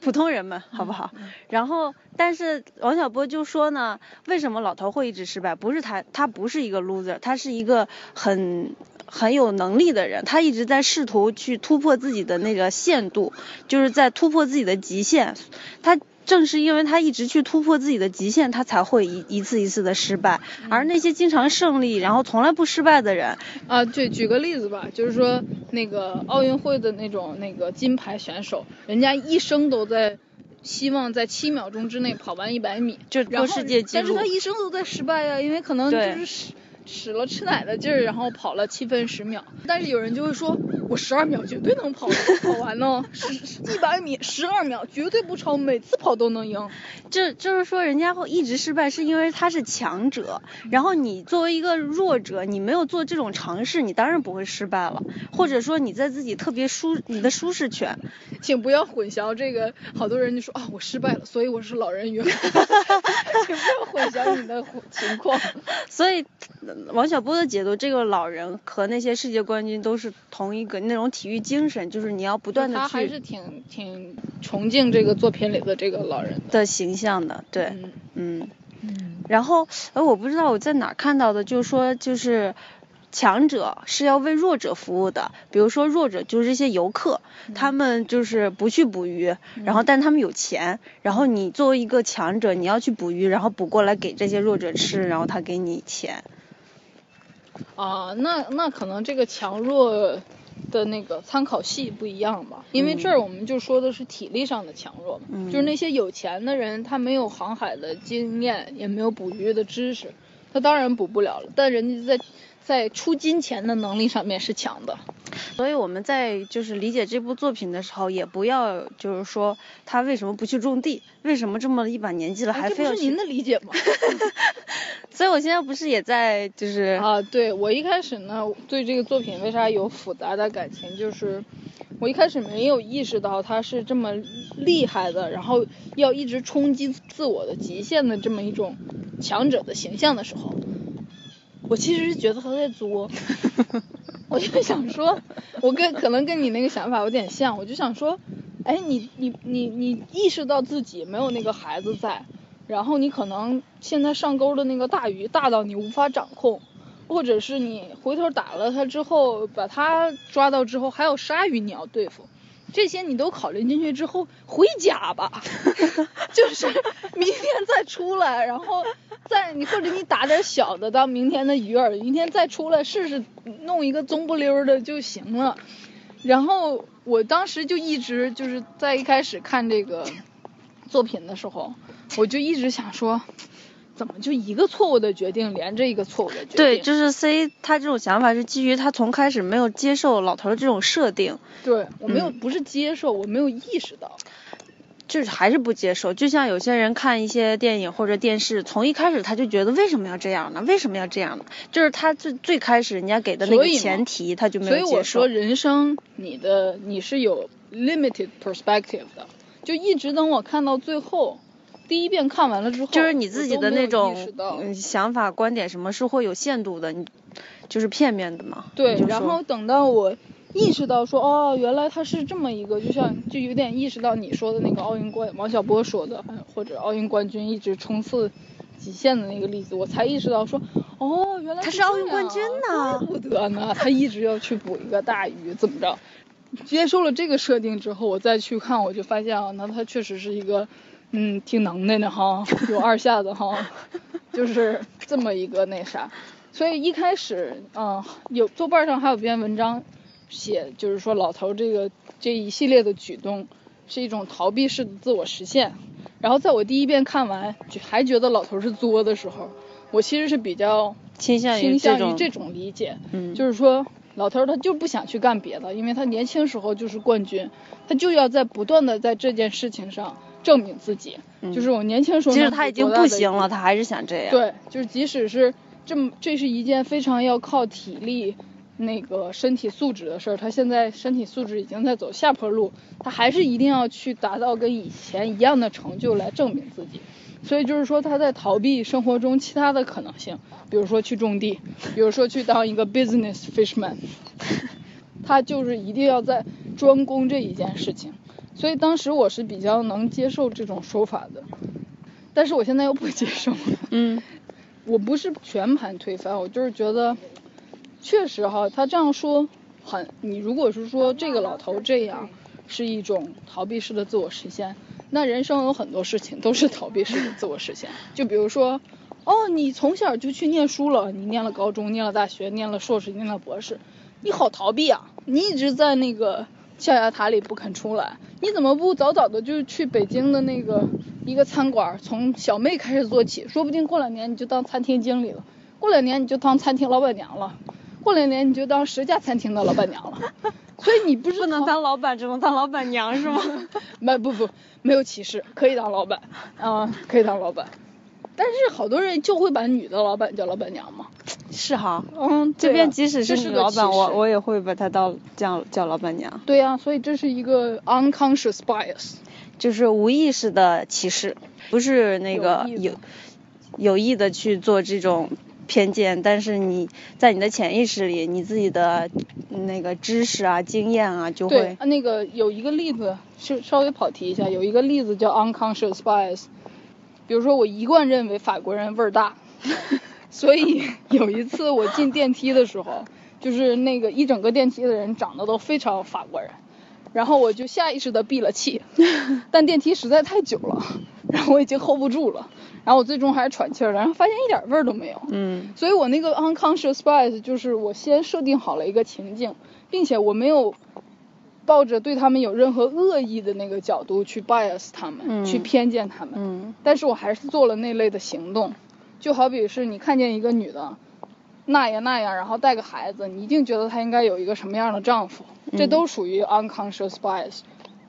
普通人们好不好？然后，但是王小波就说呢，为什么老头会一直失败？不是他，他不是一个 loser，他是一个很很有能力的人，他一直在试图去突破自己的那个限度，就是在突破自己的极限。他正是因为他一直去突破自己的极限，他才会一一次一次的失败。而那些经常胜利，然后从来不失败的人，啊，对，举个例子吧，就是说那个奥运会的那种那个金牌选手，人家一生都在希望在七秒钟之内跑完一百米，就然后破世界纪录但是他。一生都在失败呀、因为可能就是失使了吃奶的劲儿，然后跑了七分十秒。但是有人就会说，我十二秒绝对能跑跑完呢，十一百米十二秒绝对不超，每次跑都能赢。就就是说，人家会一直失败，是因为他是强者，然后你作为一个弱者，你没有做这种尝试，你当然不会失败了。或者说你在自己特别舒你的舒适圈，请不要混淆这个。好多人就说啊，我失败了，所以我是老人与 请不要混淆你的情况。所以王小波的解读，这个老人和那些世界冠军都是同一个那种体育精神，就是你要不断的去。他还是挺挺崇敬这个作品里的这个老人的形象的，对，嗯嗯。然后呃，我不知道我在哪看到的，就是说就是。强者是要为弱者服务的，比如说弱者就是这些游客，他们就是不去捕鱼，然后但他们有钱，然后你作为一个强者，你要去捕鱼，然后捕过来给这些弱者吃，然后他给你钱。啊，那那可能这个强弱的那个参考系不一样吧，因为这儿我们就说的是体力上的强弱嘛，就是那些有钱的人，他没有航海的经验，也没有捕鱼的知识，他当然捕不了了，但人家在。在出金钱的能力上面是强的，所以我们在就是理解这部作品的时候，也不要就是说他为什么不去种地，为什么这么一把年纪了还非要去？这是您的理解吗？所以我现在不是也在就是啊，对我一开始呢对这个作品为啥有复杂的感情，就是我一开始没有意识到他是这么厉害的，然后要一直冲击自我的极限的这么一种强者的形象的时候。我其实是觉得他在作，我就想说，我跟可能跟你那个想法有点像，我就想说，哎，你你你你意识到自己没有那个孩子在，然后你可能现在上钩的那个大鱼大到你无法掌控，或者是你回头打了它之后，把它抓到之后还有鲨鱼你要对付。这些你都考虑进去之后，回家吧，就是明天再出来，然后再你或者你打点小的当明天的鱼饵，明天再出来试试弄一个棕不溜的就行了。然后我当时就一直就是在一开始看这个作品的时候，我就一直想说。怎么就一个错误的决定连着一个错误的决定？对，就是 C 他这种想法是基于他从开始没有接受老头的这种设定。对，我没有不是接受，我没有意识到，就是还是不接受。就像有些人看一些电影或者电视，从一开始他就觉得为什么要这样呢？为什么要这样呢？就是他最最开始人家给的那个前提，他就没有接受。所以我说人生你的你是有 limited perspective 的，就一直等我看到最后。第一遍看完了之后，就是你自己的那种想法、观点，什么是会有限度的，你就是片面的嘛。对，然后等到我意识到说，哦，原来他是这么一个，就像就有点意识到你说的那个奥运冠，王小波说的，或者奥运冠军一直冲刺极限的那个例子，我才意识到说，哦，原来他是奥运冠军呢，怪不得呢，他一直要去捕一个大鱼，怎么着？接受了这个设定之后，我再去看，我就发现啊，那他确实是一个。嗯，挺能耐的哈，有二下子哈，就是这么一个那啥，所以一开始，嗯，有豆瓣上还有篇文章写，就是说老头这个这一系列的举动是一种逃避式的自我实现。然后在我第一遍看完就还觉得老头是作的时候，我其实是比较倾向于倾向于这种理解，嗯，就是说老头他就不想去干别的，因为他年轻时候就是冠军，他就要在不断的在这件事情上。证明自己，就是我年轻时候。其实他已经不行了，他还是想这样。对，就是即使是这么，这是一件非常要靠体力、那个身体素质的事儿。他现在身体素质已经在走下坡路，他还是一定要去达到跟以前一样的成就来证明自己。所以就是说他在逃避生活中其他的可能性，比如说去种地，比如说去当一个 business fishman，他就是一定要在专攻这一件事情。所以当时我是比较能接受这种说法的，但是我现在又不接受。嗯，我不是全盘推翻，我就是觉得，确实哈，他这样说很，你如果是说这个老头这样是一种逃避式的自我实现，那人生有很多事情都是逃避式的自我实现。就比如说，哦，你从小就去念书了，你念了高中，念了大学，念了硕士，念了博士，你好逃避啊，你一直在那个。象牙塔里不肯出来，你怎么不早早的就去北京的那个一个餐馆，从小妹开始做起，说不定过两年你就当餐厅经理了。过两年你就当餐厅老板娘了，过两年你就当十家餐厅的老板娘了。所以你不是不能当老板，只能当老板娘是吗？没不不没有歧视，可以当老板，啊、可以当老板。但是好多人就会把女的老板叫老板娘嘛。是哈，嗯，这边即使是女老板，我我也会把她当叫叫老板娘，对呀、所以这是一个 unconscious bias。就是无意识的歧视，不是那个有有意的去做这种偏见，但是你在你的潜意识里，你自己的那个知识啊、经验啊，就会，对啊那个有一个例子，是稍微跑题一下，有一个例子叫 unconscious bias。比如说，我一贯认为法国人味儿大，所以有一次我进电梯的时候，就是那个一整个电梯的人长得都非常法国人，然后我就下意识的闭了气，但电梯实在太久了，然后我已经 hold 不住了，然后我最终还是喘气儿了，然后发现一点味儿都没有。嗯所以我那个 unconscious bias 就是我先设定好了一个情境，并且我没有抱着对他们有任何恶意的那个角度去 bias 他们，嗯去偏见他们，嗯但是我还是做了那类的行动，就好比是你看见一个女的那样那样，然后带个孩子，你一定觉得她应该有一个什么样的丈夫，这都属于 unconscious bias。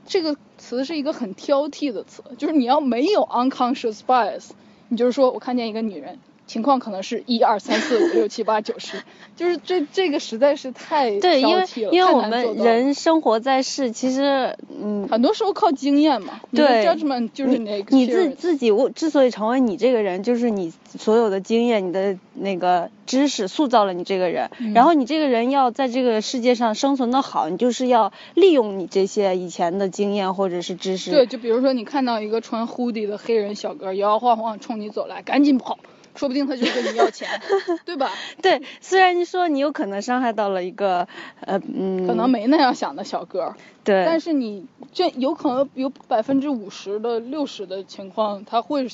这个词是一个很挑剔的词，就是你要没有 unconscious bias，你就是说我看见一个女人，情况可能是一二三四五六七八九十，就是这这个实在是太对，因为因为我们人生活在世，其实嗯。很多时候靠经验嘛，对 judgment 就是你那个你自自己，我之所以成为你这个人，就是你所有的经验、你的那个知识塑造了你这个人。嗯然后你这个人要在这个世界上生存的好，你就是要利用你这些以前的经验或者是知识。对，就比如说你看到一个穿 hoodie 的黑人小哥摇摇晃晃冲你走来，赶紧跑，说不定他就跟你要钱，对吧？对，虽然说你有可能伤害到了一个呃嗯，可能没那样想的小哥，对，但是你这有可能有百分之五十的六十的情况，他会，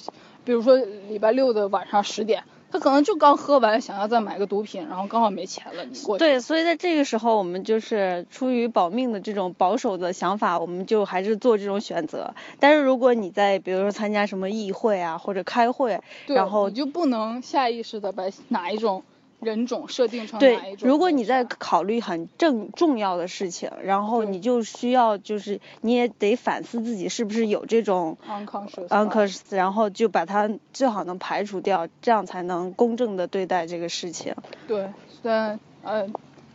比如说礼拜六的晚上十点，他可能就刚喝完，想要再买个毒品，然后刚好没钱了，你过去。对，所以在这个时候，我们就是出于保命的这种保守的想法，我们就还是做这种选择。但是如果你在比如说参加什么议会啊或者开会，然后你就不能下意识的把哪一种人种设定成哪一对，种。如果你在考虑很正重要的事情，然后你就需要就是你也得反思自己是不是有这种 unconscious unconscious，然后就把它最好能排除掉，这样才能公正的对待这个事情。对，虽然呃，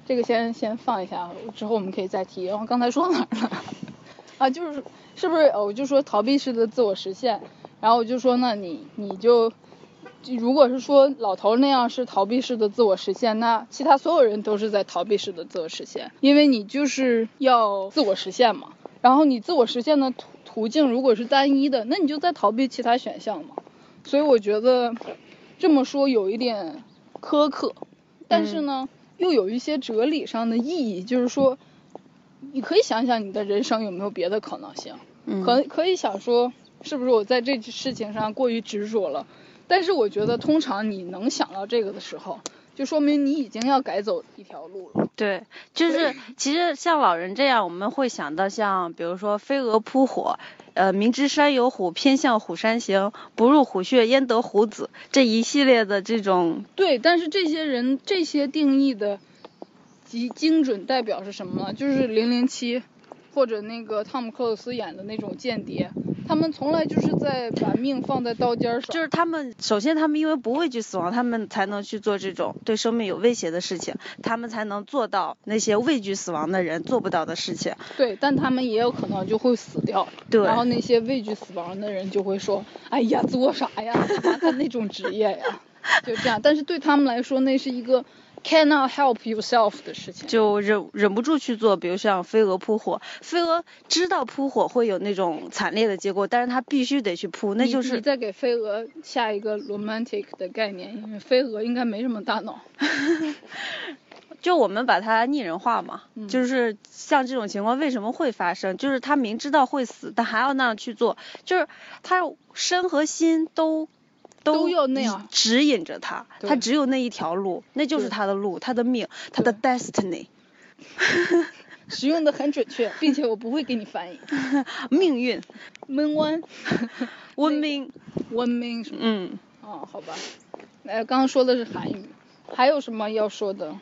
这个先先放一下，之后我们可以再提。然后刚才说到哪儿了？啊，就是是不是呃我就说逃避式的自我实现，然后我就说那你你就。就如果是说老头那样是逃避式的自我实现，那其他所有人都是在逃避式的自我实现，因为你就是要自我实现嘛。然后你自我实现的途途径如果是单一的，那你就在逃避其他选项嘛。所以我觉得这么说有一点苛刻，但是呢，又有一些哲理上的意义，就是说，你可以想想你的人生有没有别的可能性，嗯，可可以想说，是不是我在这事情上过于执着了？但是我觉得，通常你能想到这个的时候，就说明你已经要改走一条路了。对，就是其实像老人这样，我们会想到像比如说飞蛾扑火，呃，明知山有虎，偏向虎山行，不入虎穴焉得虎子这一系列的这种，对，但是这些人这些定义的极精准代表是什么呢？就是零零七，或者那个汤姆克鲁斯演的那种间谍，他们从来就是在把命放在刀尖上。就是他们首先他们因为不畏惧死亡，他们才能去做这种对生命有威胁的事情，他们才能做到那些畏惧死亡的人做不到的事情。对，但他们也有可能就会死掉。对然后那些畏惧死亡的人就会说：“哎呀，做啥呀？干那种职业呀？” 就这样。但是对他们来说，那是一个 cannot help yourself 的事情。就忍忍不住去做，比如像飞蛾扑火，飞蛾知道扑火会有那种惨烈的结果，但是它必须得去扑，那就是你再给飞蛾下一个 romantic 的概念，因为飞蛾应该没什么大脑。就我们把它拟人化嘛，嗯就是像这种情况为什么会发生，就是他明知道会死，但还要那样去做，就是他身和心都。都要那样。指引着他，他只有那一条路，那就是他的路，他的命，他的 destiny，使用的很准确，并且我不会给你翻译。命运，闷湾 文明，文明什么？嗯，哦，好吧。呃，刚刚说的是韩语，还有什么要说的？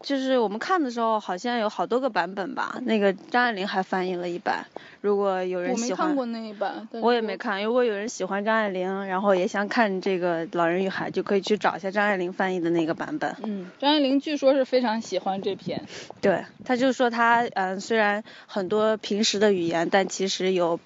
就是我们看的时候，好像有好多个版本吧。那个张爱玲还翻译了一版，如果有人我没喜欢，看过那一版，我也没看。如果有人喜欢张爱玲，然后也想看这个《老人与海》，就可以去找一下张爱玲翻译的那个版本。嗯，张爱玲据说是非常喜欢这篇。对，他就说他嗯，虽然很多平时的语言，但其实有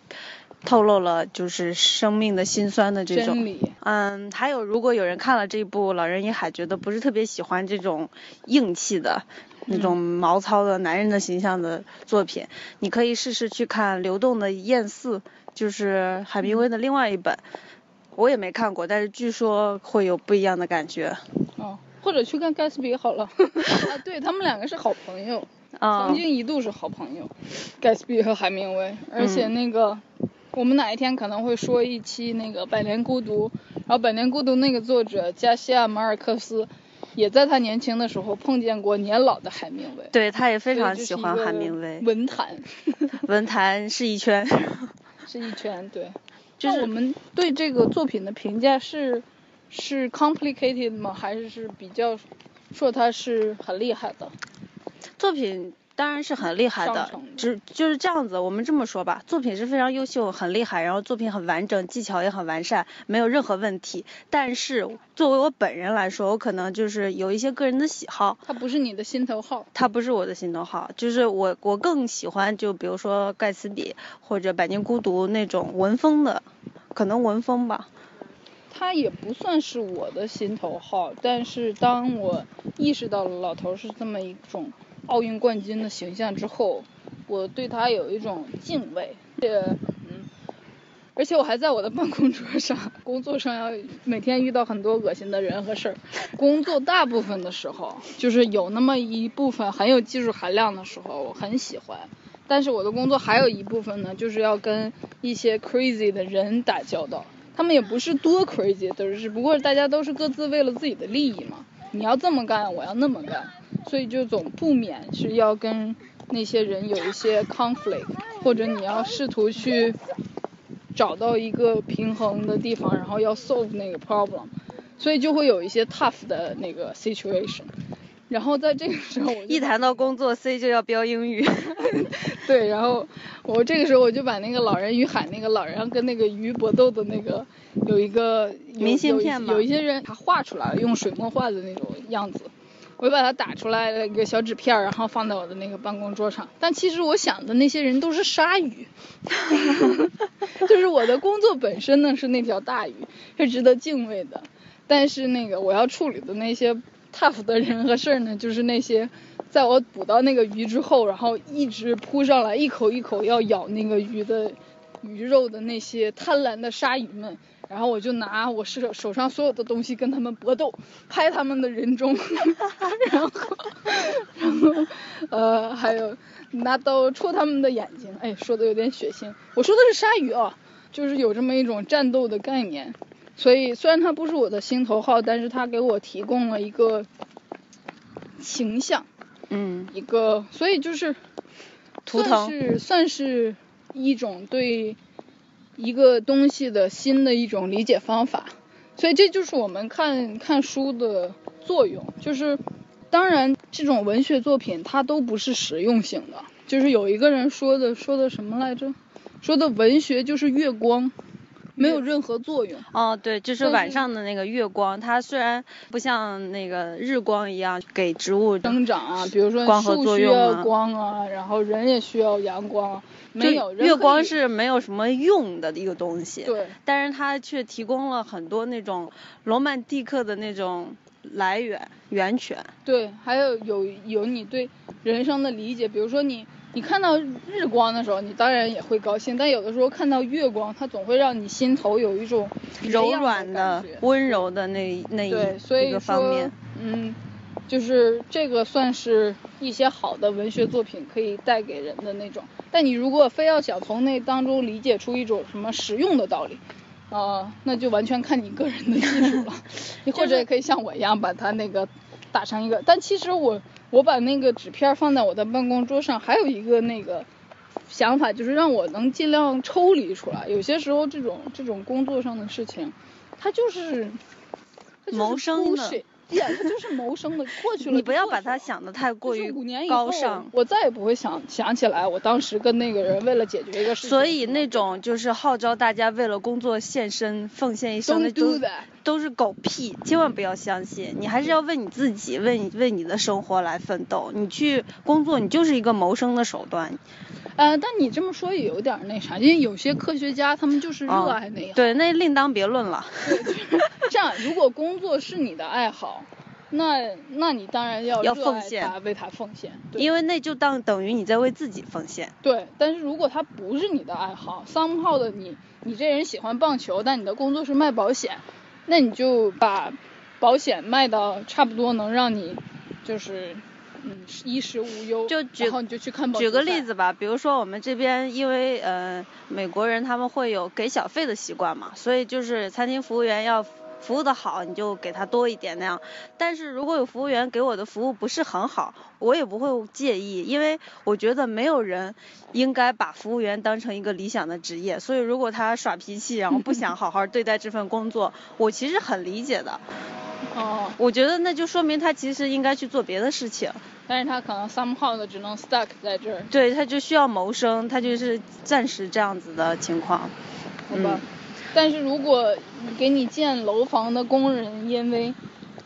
透露了就是生命的辛酸的这种。真理。嗯，还有如果有人看了这部《老人与海》，觉得不是特别喜欢这种硬气的。那种毛糙的男人的形象的作品，你可以试试去看《流动的燕四》，就是海明威的另外一本，我也没看过，但是据说会有不一样的感觉。哦，或者去看盖茨比好了。啊，对他们两个是好朋友，啊、曾经一度是好朋友，盖茨比和海明威。而且那个，我们哪一天可能会说一期那个《百年孤独》，然后《百年孤独》那个作者加西亚马尔克斯。也在他年轻的时候碰见过年老的海明威，对，他也非常喜欢海明威。文坛 文坛是一圈，是一圈，对。就是那我们对这个作品的评价是是 complicated 吗？还是是比较说他是很厉害的？作品当然是很厉害的只就是这样子。我们这么说吧，作品是非常优秀、很厉害，然后作品很完整，技巧也很完善，没有任何问题。但是作为我本人来说，我可能就是有一些个人的喜好，它不是你的心头好。它不是我的心头好，就是我我更喜欢就比如说盖茨比或者百年孤独那种文风的，可能文风吧。它也不算是我的心头好，但是当我意识到了老头是这么一种奥运冠军的形象之后，我对他有一种敬畏。这嗯，而且我还在我的办公桌上，工作上要每天遇到很多恶心的人和事儿。工作大部分的时候，就是有那么一部分很有技术含量的时候，我很喜欢。但是我的工作还有一部分呢，就是要跟一些 crazy 的人打交道。他们也不是多 crazy，都是只不过大家都是各自为了自己的利益嘛。你要这么干，我要那么干，所以就总不免是要跟那些人有一些 conflict，或者你要试图去找到一个平衡的地方，然后要 solve 那个 problem，所以就会有一些 tough 的那个 situation。然后在这个时候我一谈到工作，C 就要标英语。对，然后我这个时候我就把那个《老人与海》那个老人跟那个鱼搏斗的那个有一个有明信片吗有一些人他画出来了，用水墨画的那种样子，我就把它打出来了一个小纸片，然后放在我的那个办公桌上。但其实我想的那些人都是鲨鱼，就是我的工作本身呢是那条大鱼，是值得敬畏的，但是那个我要处理的那些 tough 的人和事儿呢，就是那些在我捕到那个鱼之后，然后一直扑上来，一口一口要咬那个鱼的鱼肉的那些贪婪的鲨鱼们。然后我就拿我手手上所有的东西跟他们搏斗，拍他们的人中，然后，然后，呃，还有拿刀戳他们的眼睛。哎，说的有点血腥。我说的是鲨鱼啊，就是有这么一种战斗的概念。所以虽然它不是我的心头好，但是它给我提供了一个形象，嗯，一个，所以就是图腾是算是一种对一个东西的新的一种理解方法。所以这就是我们看看书的作用，就是当然这种文学作品它都不是实用性的，就是有一个人说的说的什么来着？说的文学就是月光，没有任何作用。哦，对，就是晚上的那个月光，它虽然不像那个日光一样给植物生长啊，比如说光合树需要作用啊光啊，然后人也需要阳光啊，没有月光是没有什么用的一个东西，对但是它却提供了很多那种罗曼蒂克的那种来源源泉。对，还有有有你对人生的理解，比如说你你看到日光的时候，你当然也会高兴，但有的时候看到月光，它总会让你心头有一种柔软的温柔的那那对，所以一一个方说面。，嗯，就是这个算是一些好的文学作品可以带给人的那种。但你如果非要想从那当中理解出一种什么实用的道理，呃，那就完全看你个人的技术了。你或者也可以像我一样把它那个打成一个，但其实我我把那个纸片放在我的办公桌上，还有一个那个想法，就是让我能尽量抽离出来。有些时候这种这种工作上的事情，它就是谋生的呀，它就是谋生的，过去了。你不要把它。想的太过于高尚，我再也不会想想起来，我当时跟那个人为了解决一个事情。所以那种就是号召大家为了工作献身、奉献一生，的 Don't do 都 that。都是狗屁，千万不要相信。你还是要为你自己、为你为你的生活来奋斗。你去工作，你就是一个谋生的手段。呃，但你这么说也有点儿那啥，因为有些科学家他们就是热啊爱那一行。对，那另当别论了。这样，如果工作是你的爱好，那那你当然要要奉献，为他奉献。对因为那就当等于你在为自己奉献。对，但是如果他不是你的爱好，somehow 的你，你这人喜欢棒球，但你的工作是卖保险，那你就把保险卖到差不多能让你就是嗯衣食无忧，就举然后你就去看棒举个例子吧，比如说我们这边因为呃美国人他们会有给小费的习惯嘛，所以就是餐厅服务员要服务的好，你就给他多一点那样。但是如果有服务员给我的服务不是很好，我也不会介意，因为我觉得没有人应该把服务员当成一个理想的职业。所以如果他耍脾气，然后不想好好对待这份工作，我其实很理解的。哦，我觉得那就说明他其实应该去做别的事情。但是他可能 somehow 的只能 stuck 在这儿，对他就需要谋生，他就是暂时这样子的情况。好吧？嗯但是如果给你建楼房的工人因为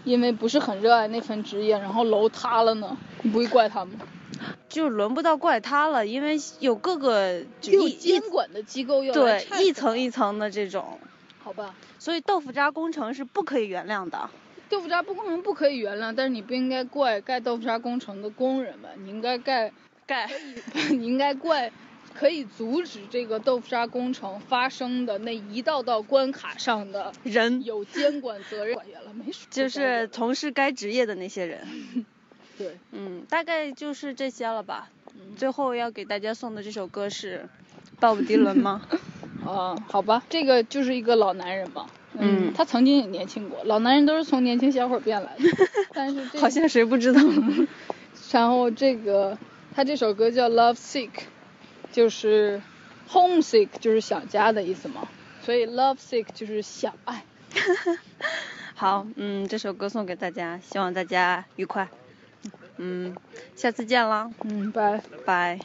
因为不是很热爱那份职业，然后楼塌了呢，你不会怪他们？就轮不到怪他了，因为有各个就监管的机构要对一层一层的这种，好吧？所以豆腐渣工程是不可以原谅的。豆腐渣不工程不可以原谅，但是你不应该怪盖豆腐渣工程的工人们，你应该盖盖 你应该怪可以阻止这个豆腐渣工程发生的那一道道关卡上的人有监管责任管了没说就是从事该职业的那些人。对，嗯，大概就是这些了吧。嗯最后要给大家送的这首歌是鲍勃迪伦吗？啊，好吧，这个就是一个老男人嘛。嗯他曾经也年轻过，老男人都是从年轻小伙变来的。但是这好像谁不知道。然后这个他这首歌叫 Love Sick，就是 homesick 就是想家的意思嘛，所以 Love Sick 就是想爱。好，嗯，这首歌送给大家，希望大家愉快。嗯，下次见了，嗯，拜。拜。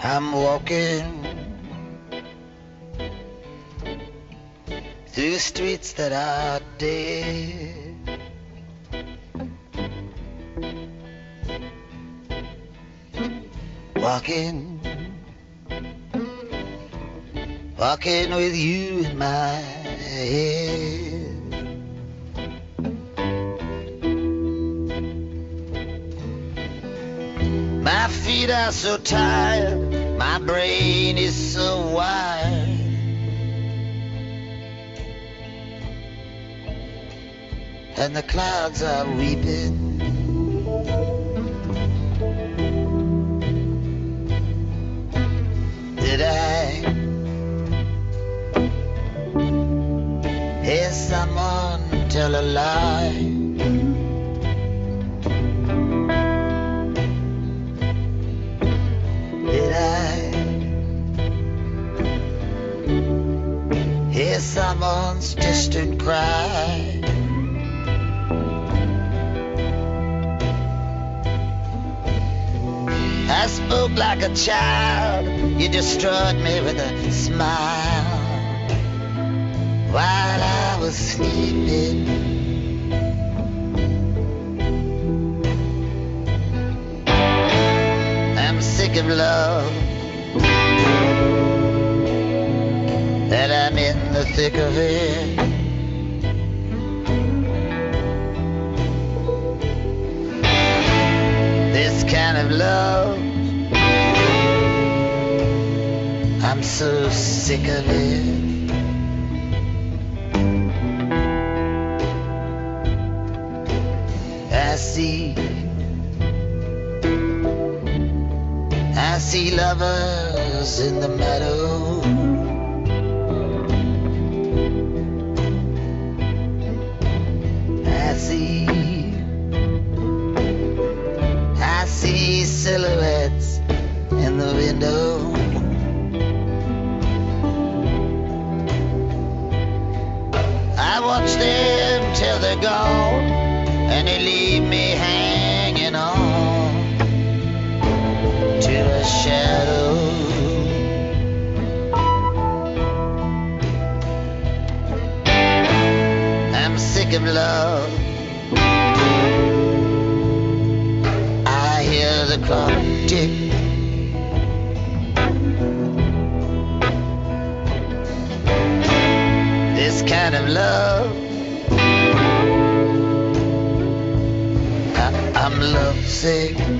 I'm walking through streets that are dead. Walking, walking with you in my head. My feet are so tired, my brain is so wired. And the clouds are weeping. Child, you destroyed me with a smile while I was sleeping. I'm sick of love. and I'm in the thick of it. This kind of love. So sick of it. I see I see lovers in the meadow. I see, I see they leave me hanging on to a shadow. I'm sick of love. I hear the clock tick. This kind of love. say